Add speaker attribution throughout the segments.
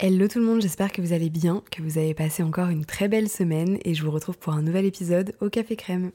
Speaker 1: Hello tout le monde, j'espère que vous allez bien, que vous avez passé encore une très belle semaine et je vous retrouve pour un nouvel épisode au Café Crème.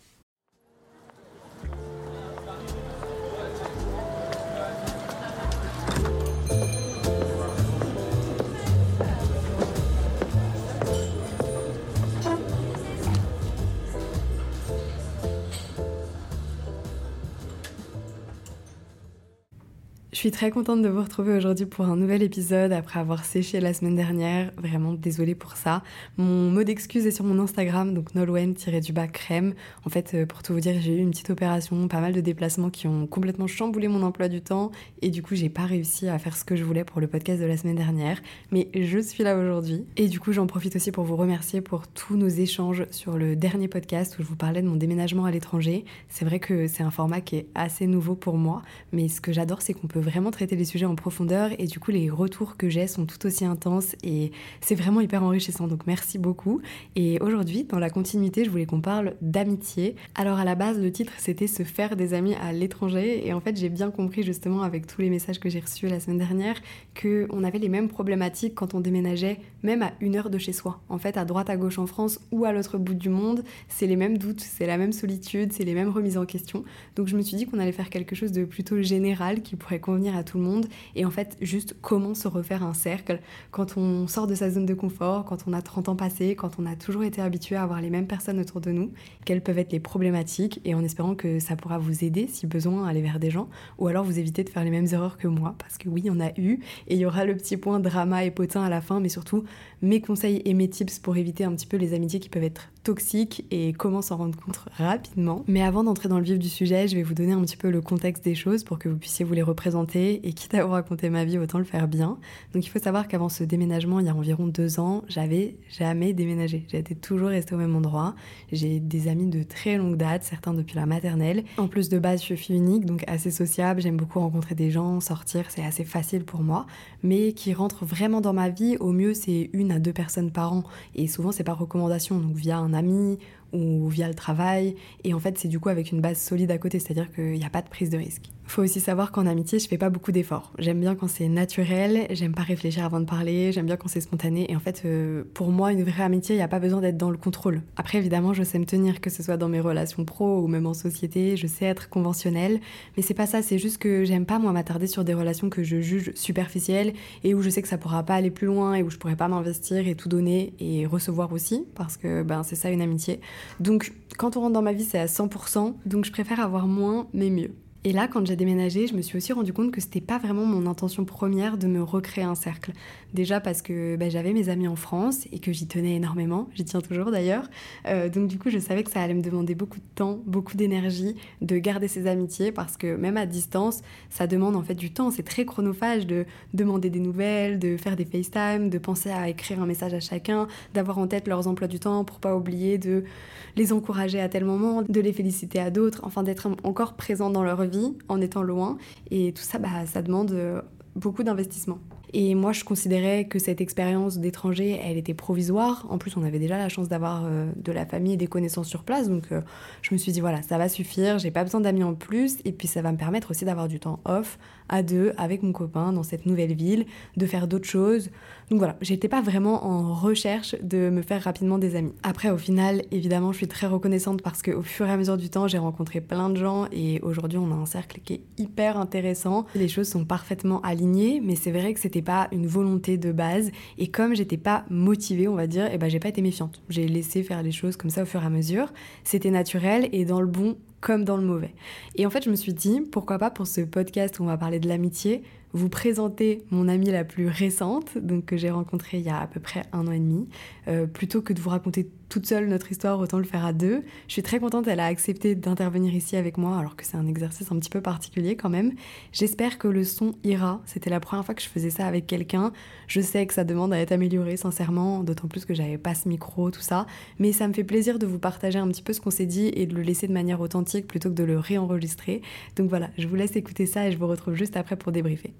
Speaker 1: Suis très contente de vous retrouver aujourd'hui pour un nouvel épisode après avoir séché la semaine dernière. Vraiment désolée pour ça. Mon mot d'excuse est sur mon Instagram, donc nolwen-du-bas crème. En fait, euh, pour tout vous dire, j'ai eu une petite opération, pas mal de déplacements qui ont complètement chamboulé mon emploi du temps et du coup, j'ai pas réussi à faire ce que je voulais pour le podcast de la semaine dernière. Mais je suis là aujourd'hui et du coup, j'en profite aussi pour vous remercier pour tous nos échanges sur le dernier podcast où je vous parlais de mon déménagement à l'étranger. C'est vrai que c'est un format qui est assez nouveau pour moi, mais ce que j'adore, c'est qu'on peut vraiment vraiment traiter les sujets en profondeur et du coup les retours que j'ai sont tout aussi intenses et c'est vraiment hyper enrichissant donc merci beaucoup. Et aujourd'hui dans la continuité je voulais qu'on parle d'amitié. Alors à la base le titre c'était se faire des amis à l'étranger et en fait j'ai bien compris justement avec tous les messages que j'ai reçus la semaine dernière que on avait les mêmes problématiques quand on déménageait même à une heure de chez soi. En fait à droite à gauche en France ou à l'autre bout du monde c'est les mêmes doutes, c'est la même solitude, c'est les mêmes remises en question. Donc je me suis dit qu'on allait faire quelque chose de plutôt général qui pourrait convenir à tout le monde et en fait juste comment se refaire un cercle quand on sort de sa zone de confort, quand on a 30 ans passés, quand on a toujours été habitué à avoir les mêmes personnes autour de nous, quelles peuvent être les problématiques et en espérant que ça pourra vous aider si besoin à aller vers des gens ou alors vous éviter de faire les mêmes erreurs que moi parce que oui, on a eu et il y aura le petit point drama et potin à la fin mais surtout mes conseils et mes tips pour éviter un petit peu les amitiés qui peuvent être toxiques et comment s'en rendre compte rapidement. Mais avant d'entrer dans le vif du sujet, je vais vous donner un petit peu le contexte des choses pour que vous puissiez vous les représenter et quitte à vous raconter ma vie, autant le faire bien. Donc il faut savoir qu'avant ce déménagement, il y a environ deux ans, j'avais jamais déménagé. J'étais toujours restée au même endroit. J'ai des amis de très longue date, certains depuis la maternelle. En plus de base, je suis unique, donc assez sociable. J'aime beaucoup rencontrer des gens, sortir, c'est assez facile pour moi. Mais qui rentre vraiment dans ma vie, au mieux c'est une à deux personnes par an. Et souvent c'est par recommandation, donc via un ami ou via le travail. Et en fait, c'est du coup avec une base solide à côté, c'est-à-dire qu'il n'y a pas de prise de risque. Faut aussi savoir qu'en amitié, je fais pas beaucoup d'efforts. J'aime bien quand c'est naturel, j'aime pas réfléchir avant de parler, j'aime bien quand c'est spontané. Et en fait, euh, pour moi, une vraie amitié, il n'y a pas besoin d'être dans le contrôle. Après, évidemment, je sais me tenir, que ce soit dans mes relations pro ou même en société, je sais être conventionnelle. Mais c'est pas ça, c'est juste que j'aime pas, moi, m'attarder sur des relations que je juge superficielles et où je sais que ça pourra pas aller plus loin et où je pourrais pas m'investir et tout donner et recevoir aussi, parce que ben, c'est ça une amitié. Donc, quand on rentre dans ma vie, c'est à 100%, donc je préfère avoir moins, mais mieux. Et là, quand j'ai déménagé, je me suis aussi rendu compte que c'était pas vraiment mon intention première de me recréer un cercle. Déjà parce que bah, j'avais mes amis en France et que j'y tenais énormément, j'y tiens toujours d'ailleurs. Euh, donc du coup, je savais que ça allait me demander beaucoup de temps, beaucoup d'énergie de garder ces amitiés parce que même à distance, ça demande en fait du temps. C'est très chronophage de demander des nouvelles, de faire des FaceTime, de penser à écrire un message à chacun, d'avoir en tête leurs emplois du temps pour pas oublier de les encourager à tel moment, de les féliciter à d'autres, enfin d'être encore présent dans leur vie en étant loin. Et tout ça, bah, ça demande euh, beaucoup d'investissement. Et moi, je considérais que cette expérience d'étranger, elle était provisoire. En plus, on avait déjà la chance d'avoir euh, de la famille et des connaissances sur place. Donc, euh, je me suis dit, voilà, ça va suffire, j'ai pas besoin d'amis en plus. Et puis, ça va me permettre aussi d'avoir du temps off à deux avec mon copain dans cette nouvelle ville, de faire d'autres choses. Donc voilà, j'étais pas vraiment en recherche de me faire rapidement des amis. Après, au final, évidemment, je suis très reconnaissante parce qu'au fur et à mesure du temps, j'ai rencontré plein de gens et aujourd'hui, on a un cercle qui est hyper intéressant. Les choses sont parfaitement alignées, mais c'est vrai que c'était pas une volonté de base. Et comme j'étais pas motivée, on va dire, et eh ben j'ai pas été méfiante. J'ai laissé faire les choses comme ça au fur et à mesure. C'était naturel et dans le bon comme dans le mauvais. Et en fait, je me suis dit, pourquoi pas pour ce podcast où on va parler de l'amitié, vous présenter mon amie la plus récente, donc que j'ai rencontrée il y a à peu près un an et demi, euh, plutôt que de vous raconter toute seule notre histoire, autant le faire à deux. Je suis très contente, elle a accepté d'intervenir ici avec moi, alors que c'est un exercice un petit peu particulier quand même. J'espère que le son ira. C'était la première fois que je faisais ça avec quelqu'un. Je sais que ça demande à être amélioré, sincèrement, d'autant plus que j'avais pas ce micro, tout ça. Mais ça me fait plaisir de vous partager un petit peu ce qu'on s'est dit et de le laisser de manière authentique plutôt que de le réenregistrer. Donc voilà, je vous laisse écouter ça et je vous retrouve juste après pour débriefer.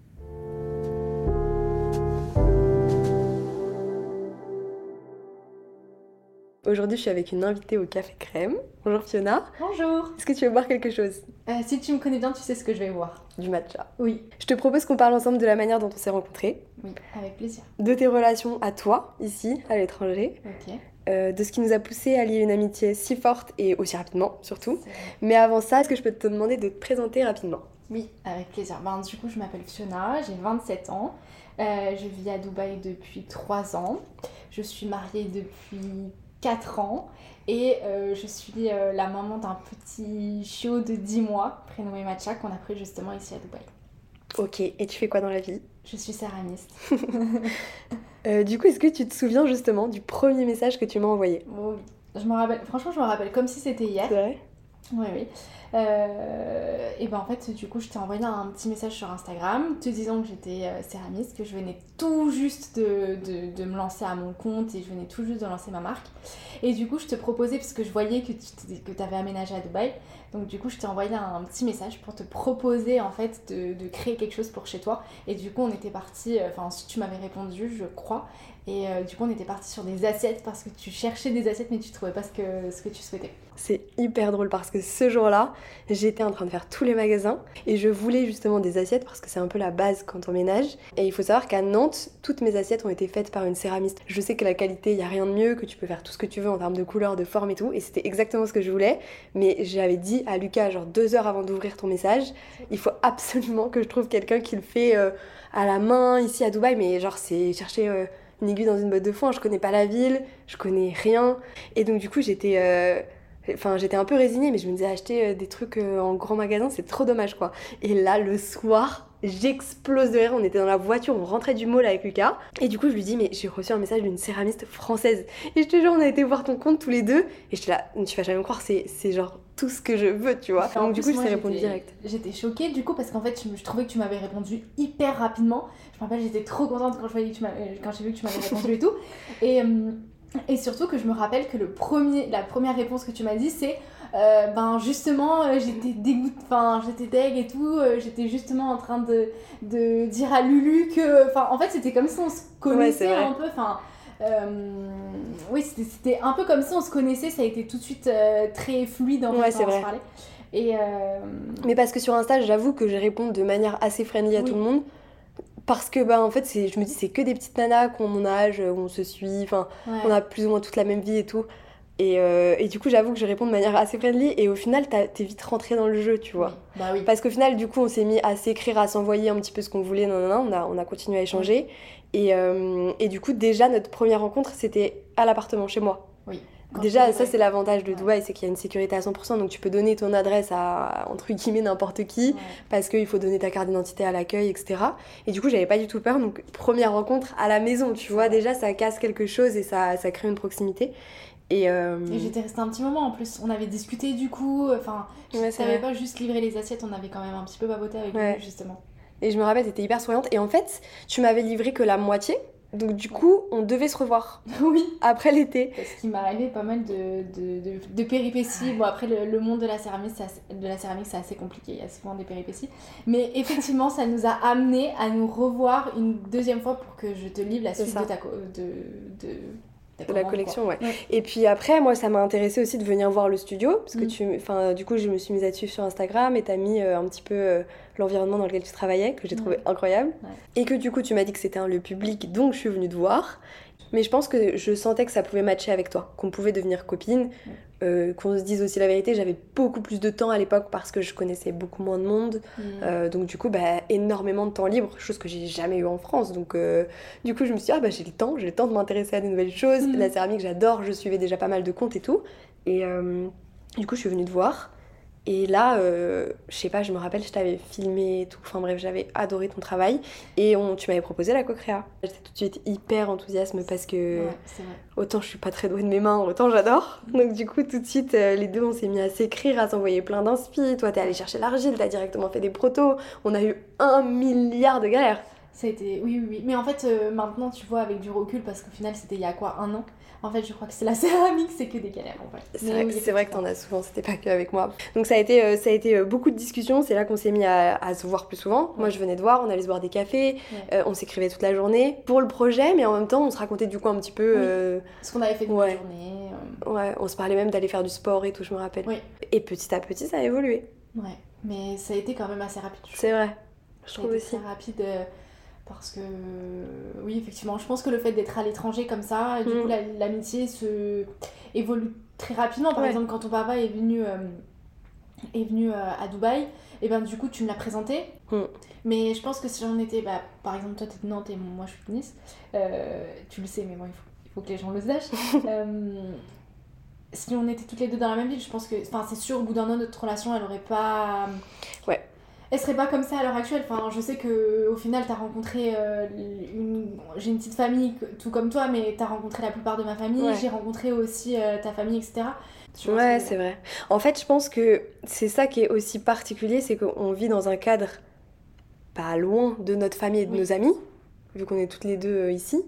Speaker 1: Aujourd'hui, je suis avec une invitée au Café Crème. Bonjour Fiona.
Speaker 2: Bonjour.
Speaker 1: Est-ce que tu veux boire quelque chose?
Speaker 2: Euh, Si tu me connais bien, tu sais ce que je vais boire.
Speaker 1: du matcha.
Speaker 2: Oui.
Speaker 1: Je te propose qu'on parle ensemble de la manière dont on s'est rencontrés,
Speaker 2: Oui, avec plaisir.
Speaker 1: de tes relations à toi, ici, à l'étranger,
Speaker 2: Ok.
Speaker 1: Euh, de ce qui nous a poussé à lier une amitié si forte et aussi rapidement, surtout. Mais avant ça, est-ce que je peux te demander de te présenter rapidement?
Speaker 2: Oui, avec plaisir. Ben, du coup, je m'appelle Fiona, j'ai 27 ans. Euh, je vis à Dubaï depuis 3 ans. Je suis mariée depuis 4 ans. Et euh, je suis la maman d'un petit chiot de 10 mois, prénommé Matcha, qu'on a pris justement ici à Dubaï.
Speaker 1: Ok, et tu fais quoi dans la vie?
Speaker 2: Je suis céramiste.
Speaker 1: Euh, Du coup, est-ce que tu te souviens justement du premier message que tu m'as envoyé?
Speaker 2: Oh oui. Je me rappelle, franchement, je me rappelle comme si c'était hier.
Speaker 1: C'est vrai?
Speaker 2: Oui, oui. Euh, et ben en fait, du coup, je t'ai envoyé un petit message sur Instagram te disant que j'étais euh, céramiste, que je venais tout juste de, de, me lancer à mon compte et je venais tout juste de lancer ma marque. Et du coup, je te proposais, parce que je voyais que tu avais aménagé à Dubaï, donc du coup, je t'ai envoyé un, petit message pour te proposer en fait de, de créer quelque chose pour chez toi. Et du coup, on était parti, euh, enfin, ensuite tu m'avais répondu, je crois. Et du coup, on était parti sur des assiettes parce que tu cherchais des assiettes, mais tu trouvais pas ce que, ce que tu souhaitais.
Speaker 1: C'est hyper drôle parce que ce jour-là, j'étais en train de faire tous les magasins et je voulais justement des assiettes parce que c'est un peu la base quand on ménage. Et il faut savoir qu'à Nantes, toutes mes assiettes ont été faites par une céramiste. Je sais que la qualité, il n'y a rien de mieux, que tu peux faire tout ce que tu veux en termes de couleur, de forme et tout. Et c'était exactement ce que je voulais. Mais j'avais dit à Lucas, genre deux heures avant d'ouvrir ton message, il faut absolument que je trouve quelqu'un qui le fait euh, à la main ici à Dubaï. Mais genre, c'est chercher. euh, une aiguille dans une botte de foin, je connais pas la ville, je connais rien. Et donc du coup j'étais euh, Enfin, j'étais un peu résignée, mais je me disais acheter euh, des trucs euh, en grand magasin, c'est trop dommage quoi. Et là, le soir, j'explose de rire. On était dans la voiture, on rentrait du mall avec Lucas. Et du coup, je lui dis, mais j'ai reçu un message d'une céramiste française. Et je te jure, on a été voir ton compte tous les deux. Et j'étais là, tu vas jamais me croire, c'est c'est genre tout ce que je veux, tu vois. Donc du coup, je t'ai répondu direct.
Speaker 2: J'étais choquée du coup parce qu'en fait je, je trouvais que tu m'avais répondu hyper rapidement. Je me rappelle j'étais trop contente je quand j'ai vu que tu m'avais répondu et tout. Et, euh, et surtout que je me rappelle que le premier, la première réponse que tu m'as dit c'est euh, ben justement euh, j'étais dégoûtée, enfin j'étais deg et tout, euh, j'étais justement en train de, de dire à Lulu que, enfin en fait c'était comme si on se connaissait un peu, enfin oui c'était- c'était un peu comme si on se connaissait, ça a été tout de suite très fluide en
Speaker 1: Ouais,
Speaker 2: fait quand on
Speaker 1: vrai.
Speaker 2: se parlait. Et
Speaker 1: Mais parce que sur Insta, j'avoue que je réponds de manière assez friendly à
Speaker 2: Oui.
Speaker 1: tout le monde. Parce que bah en fait, c'est- je me dis c'est que des petites nanas qui ont mon âge, où on se suit, enfin
Speaker 2: ouais.
Speaker 1: on a plus ou moins toute la même vie et tout. Et, euh, et du coup, j'avoue que je réponds de manière assez friendly. Et au final, t'es vite rentré dans le jeu, tu vois.
Speaker 2: Oui. Bah oui.
Speaker 1: Parce qu'au final, du coup, on s'est mis à s'écrire, à s'envoyer un petit peu ce qu'on voulait. Non, non, non, on a, on a continué à échanger. Et, euh, et du coup, déjà, notre première rencontre, c'était à l'appartement chez moi.
Speaker 2: Quand
Speaker 1: Déjà, ça, c'est l'avantage de. Dubaï, c'est qu'il y a une sécurité à 100%. Donc, tu peux donner ton adresse à, entre guillemets, n'importe qui
Speaker 2: Ouais.
Speaker 1: parce qu'il faut donner ta carte d'identité à l'accueil, etc. Et du coup, j'avais pas du tout peur. Donc, première rencontre à la maison, tu vois, déjà, ça casse quelque chose et ça, ça crée une proximité. Et, euh,
Speaker 2: Et j'étais restée un petit moment en plus. On avait discuté du coup. Enfin, je
Speaker 1: Ouais,
Speaker 2: savais pas juste livrer les assiettes, on avait quand même un petit peu baboté avec
Speaker 1: Ouais.
Speaker 2: lui justement.
Speaker 1: et je me rappelle, t'étais hyper souriante. Et en fait, tu m'avais livré que la moitié. Donc, du coup, on devait se revoir
Speaker 2: oui.
Speaker 1: après l'été.
Speaker 2: Parce qu'il m'est arrivé pas mal de, de, de, de péripéties. Bon, après, le, le monde de la céramique, c'est assez, de la céramique, c'est assez compliqué. Il y a souvent des péripéties. Mais effectivement, ça nous a amené à nous revoir une deuxième fois pour que je te livre la suite de ta, de, de,
Speaker 1: la collection, ouais. Et puis après, moi, ça m'a intéressé aussi de venir voir le studio, parce que
Speaker 2: Mm.
Speaker 1: tu, enfin, du coup, je me suis mise à te suivre sur Instagram et t'as mis euh, un petit peu euh, l'environnement dans lequel tu travaillais, que j'ai trouvé incroyable,
Speaker 2: Ouais.
Speaker 1: et que du coup, tu m'as dit que c'était un lieu public, donc je suis venue te voir. Mais je pense que je sentais que ça pouvait matcher avec toi, qu'on pouvait devenir copine, euh, qu'on se dise aussi la vérité. J'avais beaucoup plus de temps à l'époque parce que je connaissais beaucoup moins de monde.
Speaker 2: Mm.
Speaker 1: Euh, donc du coup, bah, énormément de temps libre, chose que j'ai jamais eu en France. Donc euh, du coup, je me suis dit, ah bah j'ai le temps, j'ai le temps de m'intéresser à de nouvelles choses.
Speaker 2: Mhm.
Speaker 1: La céramique, j'adore, je suivais déjà pas mal de comptes et tout. Et du coup, je suis venue te voir. Et là, euh, je sais pas, je me rappelle, je t'avais filmé et tout. Enfin bref, j'avais adoré ton travail. Et on, tu m'avais proposé la co-créa. J'étais tout de suite hyper enthousiasme parce que
Speaker 2: Ouais,
Speaker 1: autant je suis pas très douée de mes mains, autant j'adore. Donc du coup, tout de suite, euh, les deux, on s'est mis à s'écrire, à s'envoyer plein d'inspi. Toi, t'es allé chercher l'argile, t'as directement fait des protos. On a eu un milliard de galères.
Speaker 2: Ça a été... Oui, oui, oui. Mais en fait, euh, maintenant, tu vois, avec du recul, parce qu'au final, c'était il y a quoi Un an En fait, je crois que c'est la céramique, c'est que des galères, en fait.
Speaker 1: C'est vrai,
Speaker 2: oui,
Speaker 1: vrai que t'en as souvent, c'était pas que avec moi. Donc ça a été, euh, ça a été euh, beaucoup de discussions, c'est là qu'on s'est mis à, à se voir plus souvent. Moi je venais de voir, on allait se boire des cafés,
Speaker 2: Ouais.
Speaker 1: euh, on s'écrivait toute la journée pour le projet, mais en même temps on se racontait du coup un petit peu...
Speaker 2: Oui.
Speaker 1: euh,
Speaker 2: Ce qu'on avait fait
Speaker 1: Ouais.
Speaker 2: la journée.
Speaker 1: ouais, on se parlait même d'aller faire du sport et tout, je me rappelle.
Speaker 2: Oui.
Speaker 1: Et petit à petit ça a évolué.
Speaker 2: Ouais. Mais ça a été quand même assez rapide.
Speaker 1: C'est vrai, je
Speaker 2: Ça
Speaker 1: trouve aussi.
Speaker 2: rapide parce que, oui, effectivement, je pense que le fait d'être à l'étranger comme ça, du
Speaker 1: Mm.
Speaker 2: coup, la- l'amitié se évolue très rapidement. Par
Speaker 1: Ouais.
Speaker 2: exemple, quand ton papa est venu, euh, est venu euh, à Dubaï, et ben du coup, tu me l'as présenté.
Speaker 1: Mm.
Speaker 2: Mais je pense que si on était, bah, par exemple, toi, t'es de Nantes et moi, je suis de Nice, euh, tu le sais, mais bon, il faut, il faut que les gens le sachent. Euh, si on était toutes les deux dans la même ville, je pense que, enfin, c'est sûr, au bout d'un an, notre relation, elle aurait pas.
Speaker 1: Ouais.
Speaker 2: Elle serait pas comme ça à l'heure actuelle. Enfin, je sais que au final, t'as rencontré euh, une. J'ai une petite famille, tout comme toi, mais t'as rencontré la plupart de ma famille.
Speaker 1: Ouais.
Speaker 2: J'ai rencontré aussi euh, ta famille, etc.
Speaker 1: Ouais,
Speaker 2: que-
Speaker 1: c'est vrai. En fait, je pense que c'est ça qui est aussi particulier, c'est qu'on vit dans un cadre pas loin de notre famille et de
Speaker 2: Oui.
Speaker 1: nos amis, vu qu'on est toutes les deux euh, ici.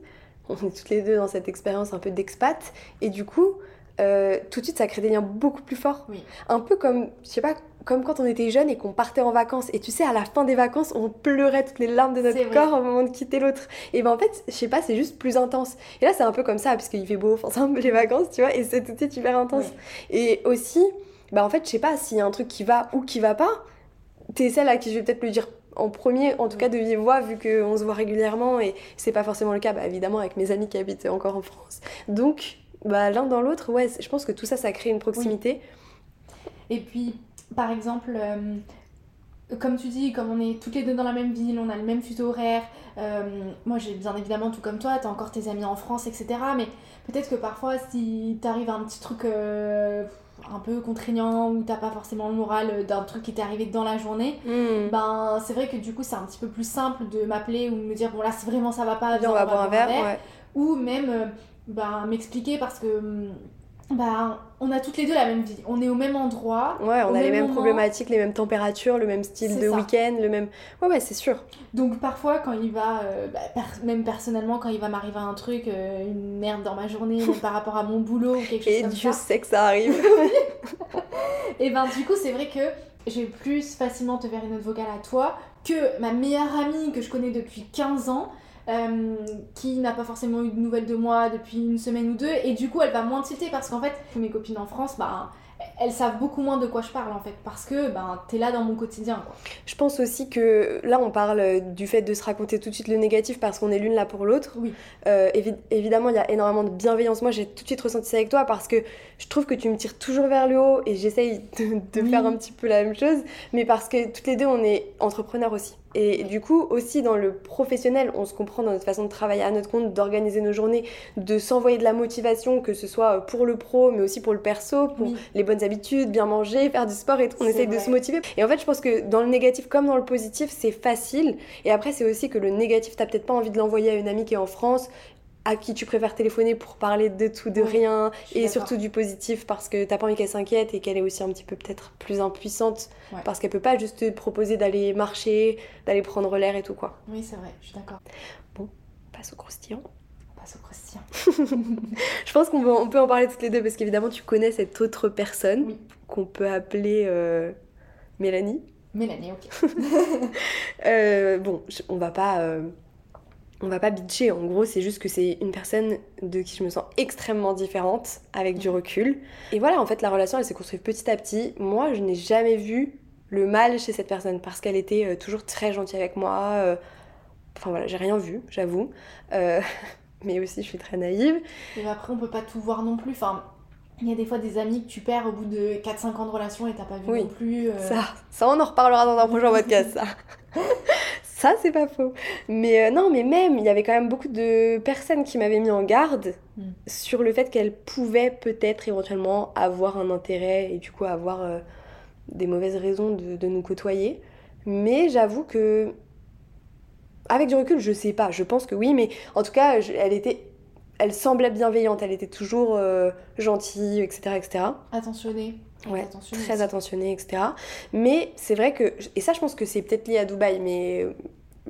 Speaker 1: On est toutes les deux dans cette expérience un peu d'expat. Et du coup, euh, tout de suite, ça crée des liens beaucoup plus forts.
Speaker 2: Oui.
Speaker 1: Un peu comme, je sais pas, comme quand on était jeune et qu'on partait en vacances. Et tu sais, à la fin des vacances, on pleurait toutes les larmes de notre corps au moment de quitter l'autre. Et ben en fait, je sais pas, c'est juste plus intense. Et là, c'est un peu comme ça, parce qu'il fait beau, enfin, c'est un peu les vacances, tu vois, et c'est tout de suite hyper intense.
Speaker 2: Oui.
Speaker 1: Et aussi, bah en fait, je sais pas s'il y a un truc qui va ou qui va pas, t'es celle à qui je vais peut-être le dire en premier, en tout
Speaker 2: Oui.
Speaker 1: cas de vive voix, vu qu'on se voit régulièrement et c'est pas forcément le cas, bah, évidemment, avec mes amis qui habitent encore en France. Donc, bah, l'un dans l'autre, ouais, je pense que tout ça, ça crée une proximité.
Speaker 2: Et puis, par exemple, euh, comme tu dis, comme on est toutes les deux dans la même ville, on a le même fuseau horaire, euh, moi j'ai bien évidemment tout comme toi, t'as encore tes amis en France, etc. Mais peut-être que parfois, si t'arrive un petit truc euh, un peu contraignant ou t'as pas forcément le moral d'un truc qui t'est arrivé dans la journée,
Speaker 1: Hmm.
Speaker 2: ben c'est vrai que du coup c'est un petit peu plus simple de m'appeler ou de me dire bon là c'est vraiment ça va pas,
Speaker 1: Viens, on va boire un verre. ouais.
Speaker 2: ou même ben, m'expliquer parce que ben, on a toutes les deux la même vie, on est au même endroit,
Speaker 1: Ouais, on a les
Speaker 2: même
Speaker 1: mêmes
Speaker 2: moment.
Speaker 1: problématiques, les mêmes températures, le même style de week-end, le même. Ouais, ouais, c'est sûr.
Speaker 2: donc parfois quand il va, euh, bah, per- même personnellement quand il va m'arriver un truc, euh, une merde dans ma journée par rapport à mon boulot ou quelque chose
Speaker 1: Et
Speaker 2: comme
Speaker 1: Dieu
Speaker 2: ça,
Speaker 1: sait que ça arrive.
Speaker 2: et ben du coup c'est vrai que je vais plus facilement te faire une note vocale à toi que ma meilleure amie que je connais depuis 15 ans. Euh, qui n'a pas forcément eu de nouvelles de moi depuis une semaine ou deux et du coup elle va moins tilter parce qu'en fait mes copines en France bah elles savent beaucoup moins de quoi je parle en fait parce que ben t'es là dans mon quotidien quoi.
Speaker 1: Je pense aussi que là, on parle du fait de se raconter tout de suite le négatif parce qu'on est l'une là pour l'autre.
Speaker 2: Oui.
Speaker 1: Euh, évi- évidemment, il y a énormément de bienveillance. Moi, j'ai tout de suite ressenti ça avec toi parce que je trouve que tu me tires toujours vers le haut et j'essaye de, de
Speaker 2: Oui.
Speaker 1: faire un petit peu la même chose. Mais parce que toutes les deux, on est entrepreneurs aussi. Et du coup, aussi dans le professionnel, on se comprend dans notre façon de travailler à notre compte, d'organiser nos journées, de s'envoyer de la motivation, que ce soit pour le pro, mais aussi pour le perso, pour
Speaker 2: Oui.
Speaker 1: les bonnes habitudes, bien manger, faire du sport et tout. On essaye de se motiver. Et en fait, je pense que dans le négatif comme dans le positif, c'est facile. Et après, c'est aussi que le négatif, t'as peut-être pas envie de l'envoyer à une amie qui est en France, à qui tu préfères téléphoner pour parler de tout, de
Speaker 2: Oui,
Speaker 1: rien, et surtout du positif parce que t'as pas envie qu'elle s'inquiète et qu'elle est aussi un petit peu peut-être plus impuissante
Speaker 2: Ouais.
Speaker 1: parce qu'elle peut pas juste te proposer d'aller marcher, d'aller prendre l'air et tout quoi.
Speaker 2: Oui c'est vrai, je suis d'accord.
Speaker 1: Passe au croustillant.
Speaker 2: On passe au croustillant.
Speaker 1: Je pense qu'on peut, on peut en parler toutes les deux parce qu'évidemment tu connais cette autre personne
Speaker 2: Oui.
Speaker 1: qu'on peut appeler euh, Mélanie.
Speaker 2: Mélanie, ok.
Speaker 1: Euh, bon, on va pas, euh, on va pas bitcher. En gros, c'est juste que c'est une personne de qui je me sens extrêmement différente avec du recul. Et voilà, en fait, la relation, elle s'est construite petit à petit. Moi, je n'ai jamais vu le mal chez cette personne parce qu'elle était euh, toujours très gentille avec moi. euh, Enfin voilà, j'ai rien vu, j'avoue. Euh, mais aussi, je suis très naïve.
Speaker 2: Et après, on peut pas tout voir non plus. Enfin, il y a des fois des amis que tu perds au bout de 4-5 ans de relation et t'as pas vu
Speaker 1: Oui.
Speaker 2: non plus. euh,
Speaker 1: Ça, ça, on en reparlera dans un prochain podcast, ça. ça, c'est pas faux. Mais euh, non, mais même, il y avait quand même beaucoup de personnes qui m'avaient mis en garde
Speaker 2: Mm.
Speaker 1: sur le fait qu'elles pouvaient peut-être éventuellement avoir un intérêt et du coup avoir euh, des mauvaises raisons de, de nous côtoyer. Mais j'avoue que, avec du recul, je sais pas. Je pense que oui, mais en tout cas, je- elle était. Elle semblait bienveillante, elle était toujours euh, gentille, etc., etc
Speaker 2: Attentionné.
Speaker 1: Ouais,
Speaker 2: Attentionné
Speaker 1: très
Speaker 2: aussi.
Speaker 1: attentionné, etc. Mais c'est vrai que, et ça je pense que c'est peut-être lié à Dubaï, mais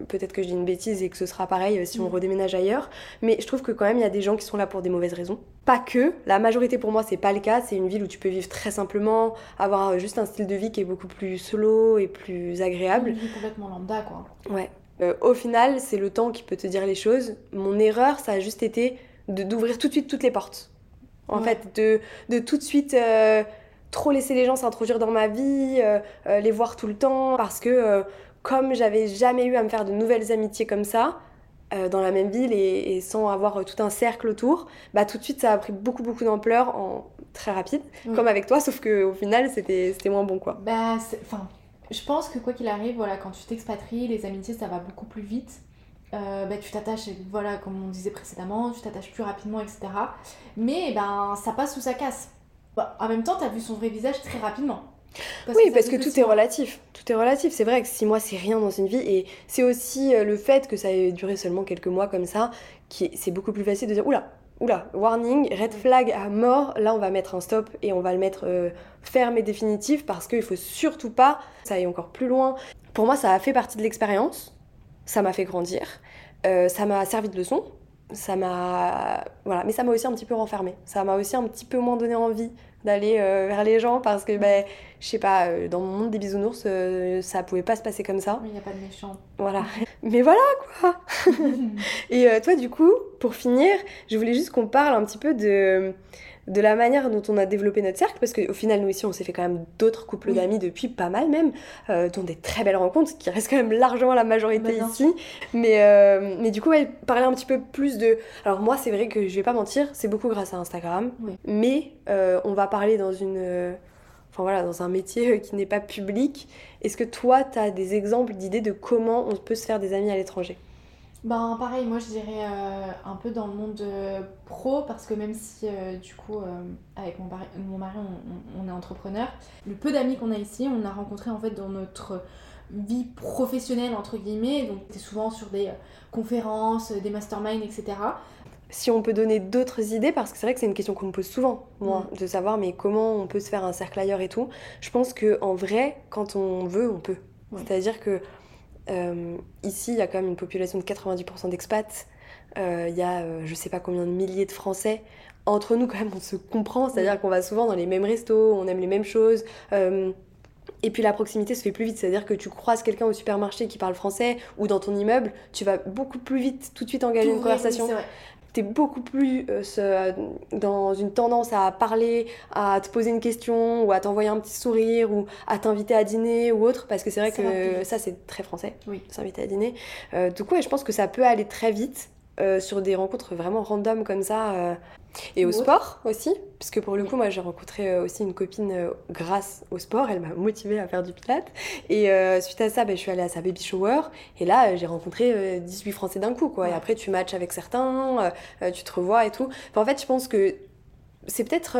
Speaker 1: peut-être que je dis une bêtise et que ce sera pareil euh, si on
Speaker 2: Mm.
Speaker 1: redéménage ailleurs. Mais je trouve que quand même il y a des gens qui sont là pour des mauvaises raisons. Pas que, la majorité pour moi c'est pas le cas, c'est une ville où tu peux vivre très simplement, avoir euh, juste un style de vie qui est beaucoup plus slow et plus agréable.
Speaker 2: Une vie complètement lambda, quoi.
Speaker 1: Ouais. Euh, au final, c'est le temps qui peut te dire les choses. Mon erreur, ça a juste été d'ouvrir tout de suite toutes les portes. En
Speaker 2: Ouais.
Speaker 1: fait, de, de tout de suite euh, trop laisser les gens s'introduire dans ma vie, les voir tout le temps, parce que comme j'avais jamais eu à me faire de nouvelles amitiés comme ça, dans la même ville et, sans avoir tout un cercle autour, bah tout de suite ça a pris beaucoup beaucoup d'ampleur en très rapide, comme avec toi, sauf qu'au final c'était moins bon quoi.
Speaker 2: Bah, enfin, je pense que quoi qu'il arrive, voilà, quand tu t'expatries, les amitiés ça va beaucoup plus vite. Euh, bah, tu t'attaches, voilà, comme on disait précédemment, tu t'attaches plus rapidement, etc. Mais ben, ça passe ou ça casse. Bah, en même temps, tu as vu son vrai visage très rapidement.
Speaker 1: oui, parce que tout est relatif. Tout est relatif. C'est vrai que six mois, c'est rien dans une vie. Et c'est aussi euh, le fait que ça ait duré seulement quelques mois comme ça, qui c'est beaucoup plus facile de dire oula, oula, warning, red flag à mort. Là, on va mettre un stop et on va le mettre euh, ferme et définitif parce qu'il faut surtout pas ça aille encore plus loin. Pour moi, ça a fait partie de l'expérience ça m'a fait grandir, euh, ça m'a servi de leçon, ça m'a voilà, mais ça m'a aussi un petit peu renfermé. Ça m'a aussi un petit peu moins donné envie d'aller euh, vers les gens parce que ben je sais pas euh, dans mon monde des bisounours ça pouvait pas se passer comme ça.
Speaker 2: Il n'y a pas de méchant.
Speaker 1: Voilà. mais voilà quoi. Et toi du coup, pour finir, je voulais juste qu'on parle un petit peu de de la manière dont on a développé notre cercle, parce qu'au final, nous ici, on s'est fait quand même d'autres couples d'amis depuis pas mal même, euh, dont des très belles rencontres, qui restent quand même largement la majorité bah, ici. Mais, euh, mais du coup, ouais, parler un petit peu plus de... Alors moi, c'est vrai que je vais pas mentir, c'est beaucoup grâce à Instagram, mais euh, on va parler dans une... Enfin voilà, dans un métier qui n'est pas public. Est-ce que toi, tu as des exemples d'idées de comment on peut se faire des amis à l'étranger?
Speaker 2: Ben pareil, moi je dirais euh, un peu dans le monde euh, pro parce que même si euh, du coup avec mon, mari, mon mari on, est entrepreneur, le peu d'amis qu'on a ici, on a rencontré en fait dans notre vie professionnelle entre guillemets, donc c'est souvent sur des conférences, des masterminds, etc.
Speaker 1: Si on peut donner d'autres idées, parce que c'est vrai que c'est une question qu'on me pose souvent, moi, mm. de savoir mais comment on peut se faire un cercle ailleurs et tout. Je pense que en vrai, quand on veut, on peut. C'est-à-dire que ici, il y a quand même une population de 90% d'expats. Euh, il y a euh, je sais pas combien de milliers de Français. Entre nous, quand même, on se comprend, c'est-à-dire qu'on va souvent dans les mêmes restos, on aime les mêmes choses. Et puis la proximité se fait plus vite, c'est-à-dire que tu croises quelqu'un au supermarché qui parle français ou dans ton immeuble, tu vas beaucoup plus vite tout de suite engager une conversation t'es beaucoup plus euh, dans une tendance à parler, à te poser une question ou à t'envoyer un petit sourire ou à t'inviter à dîner ou autre parce que c'est vrai que ça c'est très français,
Speaker 2: oui.
Speaker 1: s'inviter à dîner. Euh, du coup, je pense que ça peut aller très vite euh, sur des rencontres vraiment random comme ça. Et au sport aussi, parce que pour le coup, moi j'ai rencontré euh, aussi une copine euh, grâce au sport, elle m'a motivée à faire du pilate. Et euh, suite à ça, ben, je suis allée à sa baby shower, et là j'ai rencontré 18 Français d'un coup, quoi. Et après, tu matches avec certains, tu te revois et tout. en fait, je pense que c'est peut-être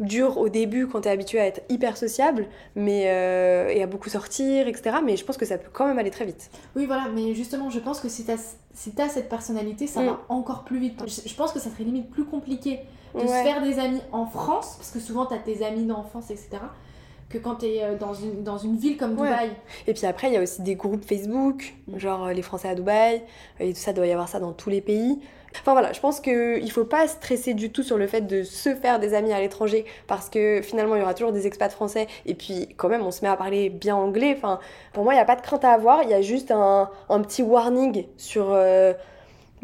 Speaker 1: dur au début quand tu es habitué à être hyper sociable mais, et à beaucoup sortir, etc. Mais je pense que ça peut quand même aller très vite.
Speaker 2: Oui, voilà, mais justement, je pense que si tu as si as cette personnalité, ça va mm. encore plus vite. Je, pense que ça serait limite plus compliqué de se faire des amis en France, parce que souvent tu as tes amis d'enfance, etc., que quand tu es euh, dans une, dans une ville comme Dubaï.
Speaker 1: Et puis après, il y a aussi des groupes Facebook, mm. genre euh, les Français à Dubaï, et tout ça, doit y avoir ça dans tous les pays. Enfin voilà, je pense qu'il ne faut pas stresser du tout sur le fait de se faire des amis à l'étranger parce que finalement il y aura toujours des expats français et puis quand même on se met à parler bien anglais. Enfin, pour moi il n'y a pas de crainte à avoir, il y a juste un, petit warning sur... Euh,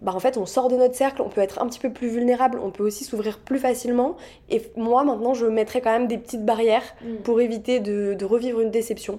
Speaker 1: bah en fait on sort de notre cercle, on peut être un petit peu plus vulnérable, on peut aussi s'ouvrir plus facilement. Et moi maintenant je mettrai quand même des petites barrières mm. pour éviter de revivre une déception.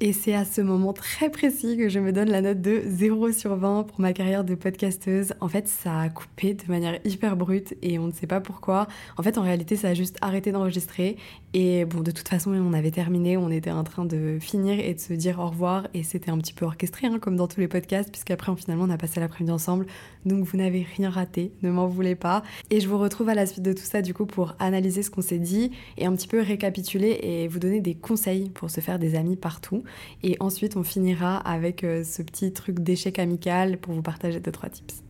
Speaker 3: Et c'est à ce moment très précis que je me donne la note de 0 sur 20 pour ma carrière de podcasteuse. En fait, ça a coupé de manière hyper brute et on ne sait pas pourquoi. En fait, en réalité, ça a juste arrêté d'enregistrer. Et bon, de toute façon, on avait terminé, on était en train de finir et de se dire au revoir. Et c'était un petit peu orchestré, hein, comme dans tous les podcasts, puisqu'après, finalement, on a passé l'après-midi ensemble. Donc, vous n'avez rien raté, ne m'en voulez pas. Et je vous retrouve à la suite de tout ça, du coup, pour analyser ce qu'on s'est dit et un petit peu récapituler et vous donner des conseils pour se faire des amis partout. Et ensuite, on finira avec euh, ce petit truc d'échec amical pour vous partager deux, trois tips.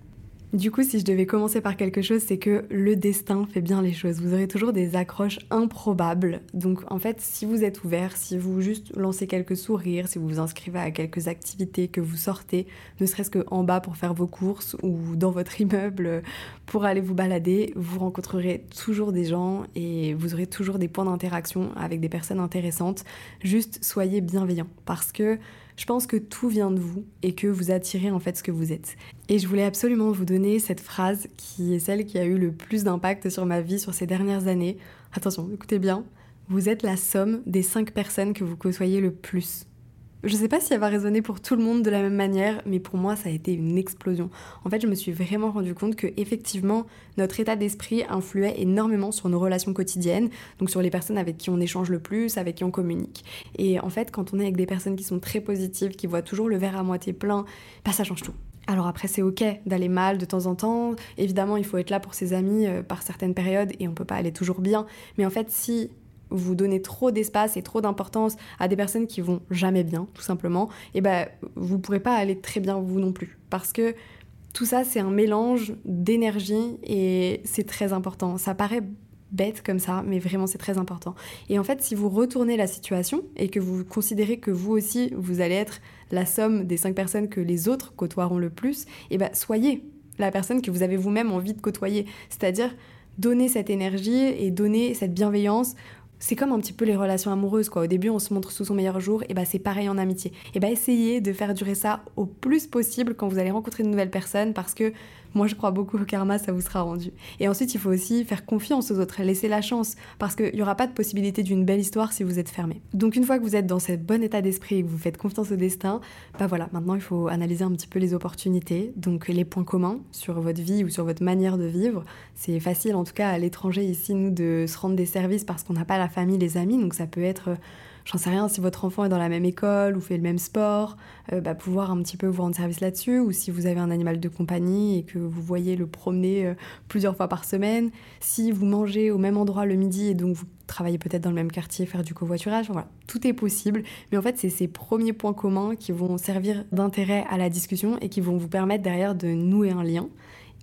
Speaker 3: Du coup, si je devais commencer par quelque chose, c'est que le destin fait bien les choses. Vous aurez toujours des accroches improbables. Donc en fait, si vous êtes ouvert, si vous juste lancez quelques sourires, si vous vous inscrivez à quelques activités, que vous sortez, ne serait-ce qu'en bas pour faire vos courses ou dans votre immeuble pour aller vous balader, vous rencontrerez toujours des gens et vous aurez toujours des points d'interaction avec des personnes intéressantes. Juste soyez bienveillants parce que
Speaker 1: Je pense que tout vient de vous et que vous attirez en fait ce que vous êtes. Et je voulais absolument vous donner cette phrase qui est celle qui a eu le plus d'impact sur ma vie sur ces dernières années. Attention, écoutez bien. Vous êtes la somme des cinq personnes que vous côtoyez le plus. Je sais pas si elle va résonner pour tout le monde de la même manière, mais pour moi ça a été une explosion. En fait, je me suis vraiment rendu compte que effectivement notre état d'esprit influait énormément sur nos relations quotidiennes, donc sur les personnes avec qui on échange le plus, avec qui on communique. Et en fait, quand on est avec des personnes qui sont très positives, qui voient toujours le verre à moitié plein, bah ça change tout. Alors après, c'est ok d'aller mal de temps en temps. Évidemment, il faut être là pour ses amis euh, par certaines périodes et on peut pas aller toujours bien. Mais en fait, si vous donnez trop d'espace et trop d'importance à des personnes qui vont jamais bien, tout simplement, et ben vous pourrez pas aller très bien vous non plus. Parce que tout ça, c'est un mélange d'énergie et c'est très important. Ça paraît bête comme ça, mais vraiment c'est très important. Et en fait, si vous retournez la situation et que vous considérez que vous aussi, vous allez être la somme des cinq personnes que les autres côtoieront le plus, et ben soyez la personne que vous avez vous-même envie de côtoyer. C'est-à-dire donner cette énergie et donner cette bienveillance c'est comme un petit peu les relations amoureuses quoi. Au début, on se montre sous son meilleur jour, et bah c'est pareil en amitié. Et bah essayez de faire durer ça au plus possible quand vous allez rencontrer de nouvelles personnes parce que moi, je crois beaucoup au karma, ça vous sera rendu. Et ensuite, il faut aussi faire confiance aux autres, laisser la chance, parce qu'il n'y aura pas de possibilité d'une belle histoire si vous êtes fermé. Donc, une fois que vous êtes dans ce bon état d'esprit et que vous faites confiance au destin, bah voilà, maintenant, il faut analyser un petit peu les opportunités, donc les points communs sur votre vie ou sur votre manière de vivre. C'est facile, en tout cas, à l'étranger, ici, nous, de se rendre des services parce qu'on n'a pas la famille, les amis, donc ça peut être j'en sais rien, si votre enfant est dans la même école ou fait le même sport, euh, bah, pouvoir un petit peu vous rendre service là-dessus, ou si vous avez un animal de compagnie et que vous voyez le promener euh, plusieurs fois par semaine, si vous mangez au même endroit le midi et donc vous travaillez peut-être dans le même quartier, faire du covoiturage, voilà, tout est possible. Mais en fait, c'est ces premiers points communs qui vont servir d'intérêt à la discussion et qui vont vous permettre derrière de nouer un lien.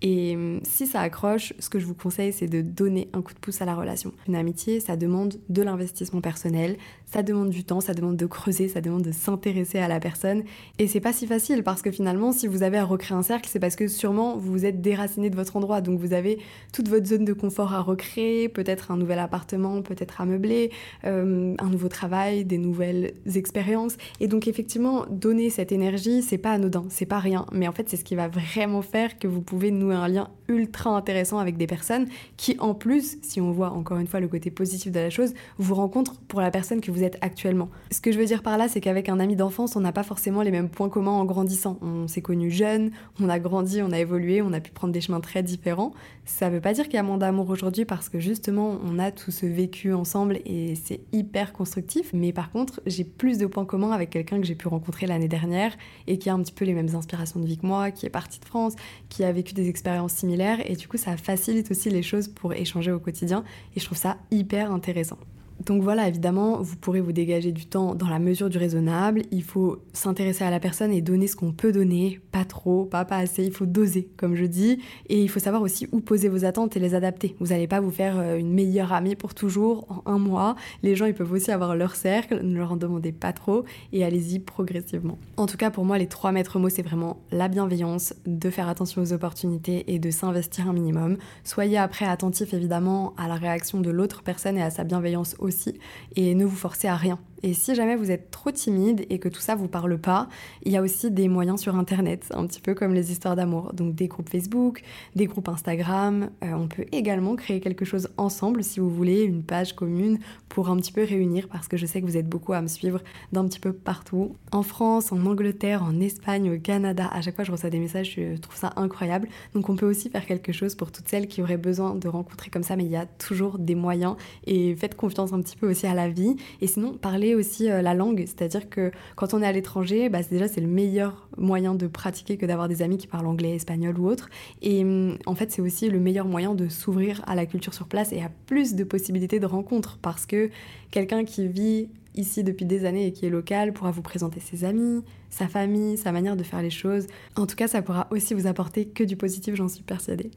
Speaker 1: Et hum, si ça accroche, ce que je vous conseille, c'est de donner un coup de pouce à la relation. Une amitié, ça demande de l'investissement personnel, ça demande du temps, ça demande de creuser, ça demande de s'intéresser à la personne. Et c'est pas si facile parce que finalement, si vous avez à recréer un cercle, c'est parce que sûrement vous vous êtes déraciné de votre endroit. Donc vous avez toute votre zone de confort à recréer, peut-être un nouvel appartement, peut-être à meubler, euh, un nouveau travail, des nouvelles expériences. Et donc effectivement, donner cette énergie, c'est pas anodin, c'est pas rien. Mais en fait, c'est ce qui va vraiment faire que vous pouvez nous un lien ultra intéressant avec des personnes qui, en plus, si on voit encore une fois le côté positif de la chose, vous rencontrent pour la personne que vous actuellement. Ce que je veux dire par là, c'est qu'avec un ami d'enfance, on n'a pas forcément les mêmes points communs en grandissant. On s'est connus jeunes, on a grandi, on a évolué, on a pu prendre des chemins très différents. Ça veut pas dire qu'il y a moins d'amour aujourd'hui parce que justement, on a tout ce vécu ensemble et c'est hyper constructif. Mais par contre, j'ai plus de points communs avec quelqu'un que j'ai pu rencontrer l'année dernière et qui a un petit peu les mêmes inspirations de vie que moi, qui est parti de France, qui a vécu des expériences similaires et du coup ça facilite aussi les choses pour échanger au quotidien et je trouve ça hyper intéressant. Donc voilà, évidemment, vous pourrez vous dégager du temps dans la mesure du raisonnable. Il faut s'intéresser à la personne et donner ce qu'on peut donner, pas trop, pas assez. Il faut doser, comme je dis, et il faut savoir aussi où poser vos attentes et les adapter. Vous n'allez pas vous faire euh, une meilleure amie pour toujours en un mois. Les gens, ils peuvent aussi avoir leur cercle. Ne leur en demandez pas trop et allez-y progressivement. En tout cas, pour moi, les trois maîtres mots, c'est vraiment la bienveillance, de faire attention aux opportunités et de s'investir un minimum. Soyez après attentif évidemment à la réaction de l'autre personne et à sa bienveillance aussi, et ne vous forcez à rien. Et si jamais vous êtes trop timide et que tout ça vous parle pas, il y a aussi des moyens sur internet, un petit peu comme les histoires d'amour. Donc des groupes Facebook, des groupes Instagram. Euh, on peut également créer quelque chose ensemble si vous voulez, une page commune pour un petit peu réunir parce que je sais que vous êtes beaucoup à me suivre d'un petit peu partout. En France, en Angleterre, en Espagne, au Canada, à chaque fois je reçois des messages, je trouve ça incroyable. Donc on peut aussi faire quelque chose pour toutes celles qui auraient besoin de rencontrer comme ça, mais il y a toujours des moyens et faites confiance un petit peu aussi à la vie. Et sinon, parlez aussi euh, la langue, c'est-à-dire que quand on est à l'étranger, bah, déjà c'est le meilleur moyen de pratiquer que d'avoir des amis qui parlent anglais, espagnol ou autre. Et hum, en fait, c'est aussi le meilleur moyen de s'ouvrir à la culture sur place et à plus de possibilités de rencontres parce que quelqu'un qui vit ici depuis des années et qui est local pourra vous présenter ses amis, sa famille, sa manière de faire les choses. En tout cas, ça pourra aussi vous apporter que du positif, j'en suis persuadée.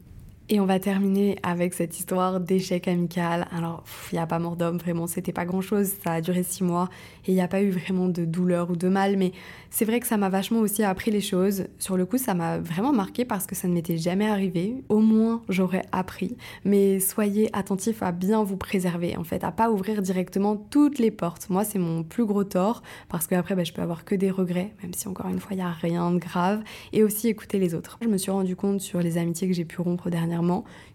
Speaker 1: Et on va terminer avec cette histoire d'échec amical. Alors, il n'y a pas mort d'homme, vraiment, c'était pas grand chose. Ça a duré six mois et il n'y a pas eu vraiment de douleur ou de mal. Mais c'est vrai que ça m'a vachement aussi appris les choses. Sur le coup, ça m'a vraiment marqué parce que ça ne m'était jamais arrivé. Au moins, j'aurais appris. Mais soyez attentifs à bien vous préserver, en fait, à pas ouvrir directement toutes les portes. Moi, c'est mon plus gros tort parce que après, bah, je peux avoir que des regrets, même si encore une fois, il n'y a rien de grave. Et aussi écouter les autres. Je me suis rendu compte sur les amitiés que j'ai pu rompre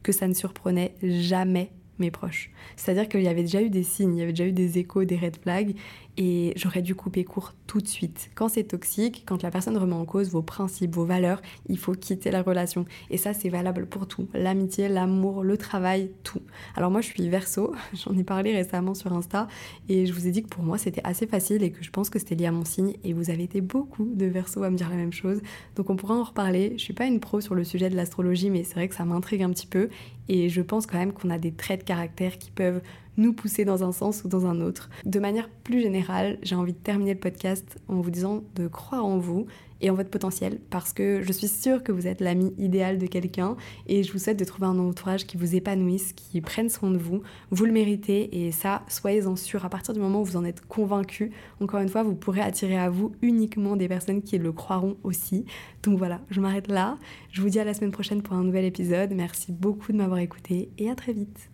Speaker 1: que ça ne surprenait jamais mes proches. C'est-à-dire qu'il y avait déjà eu des signes, il y avait déjà eu des échos, des red flags, et j'aurais dû couper court tout de suite. Quand c'est toxique, quand la personne remet en cause vos principes, vos valeurs, il faut quitter la relation. Et ça, c'est valable pour tout. L'amitié, l'amour, le travail, tout. Alors moi, je suis verso, j'en ai parlé récemment sur Insta, et je vous ai dit que pour moi, c'était assez facile et que je pense que c'était lié à mon signe, et vous avez été beaucoup de verso à me dire la même chose. Donc on pourra en reparler. Je suis pas une pro sur le sujet de l'astrologie, mais c'est vrai que ça m'intrigue un petit peu, et je pense quand même qu'on a des traits de caractère qui peuvent nous pousser dans un sens ou dans un autre. De manière plus générale, j'ai envie de terminer le podcast en vous disant de croire en vous et en votre potentiel parce que je suis sûre que vous êtes l'ami idéal de quelqu'un et je vous souhaite de trouver un entourage qui vous épanouisse, qui prenne soin de vous. Vous le méritez et ça, soyez-en sûr. À partir du moment où vous en êtes convaincu, encore une fois, vous pourrez attirer à vous uniquement des personnes qui le croiront aussi. Donc voilà, je m'arrête là. Je vous dis à la semaine prochaine pour un nouvel épisode. Merci beaucoup de m'avoir écouté et à très vite.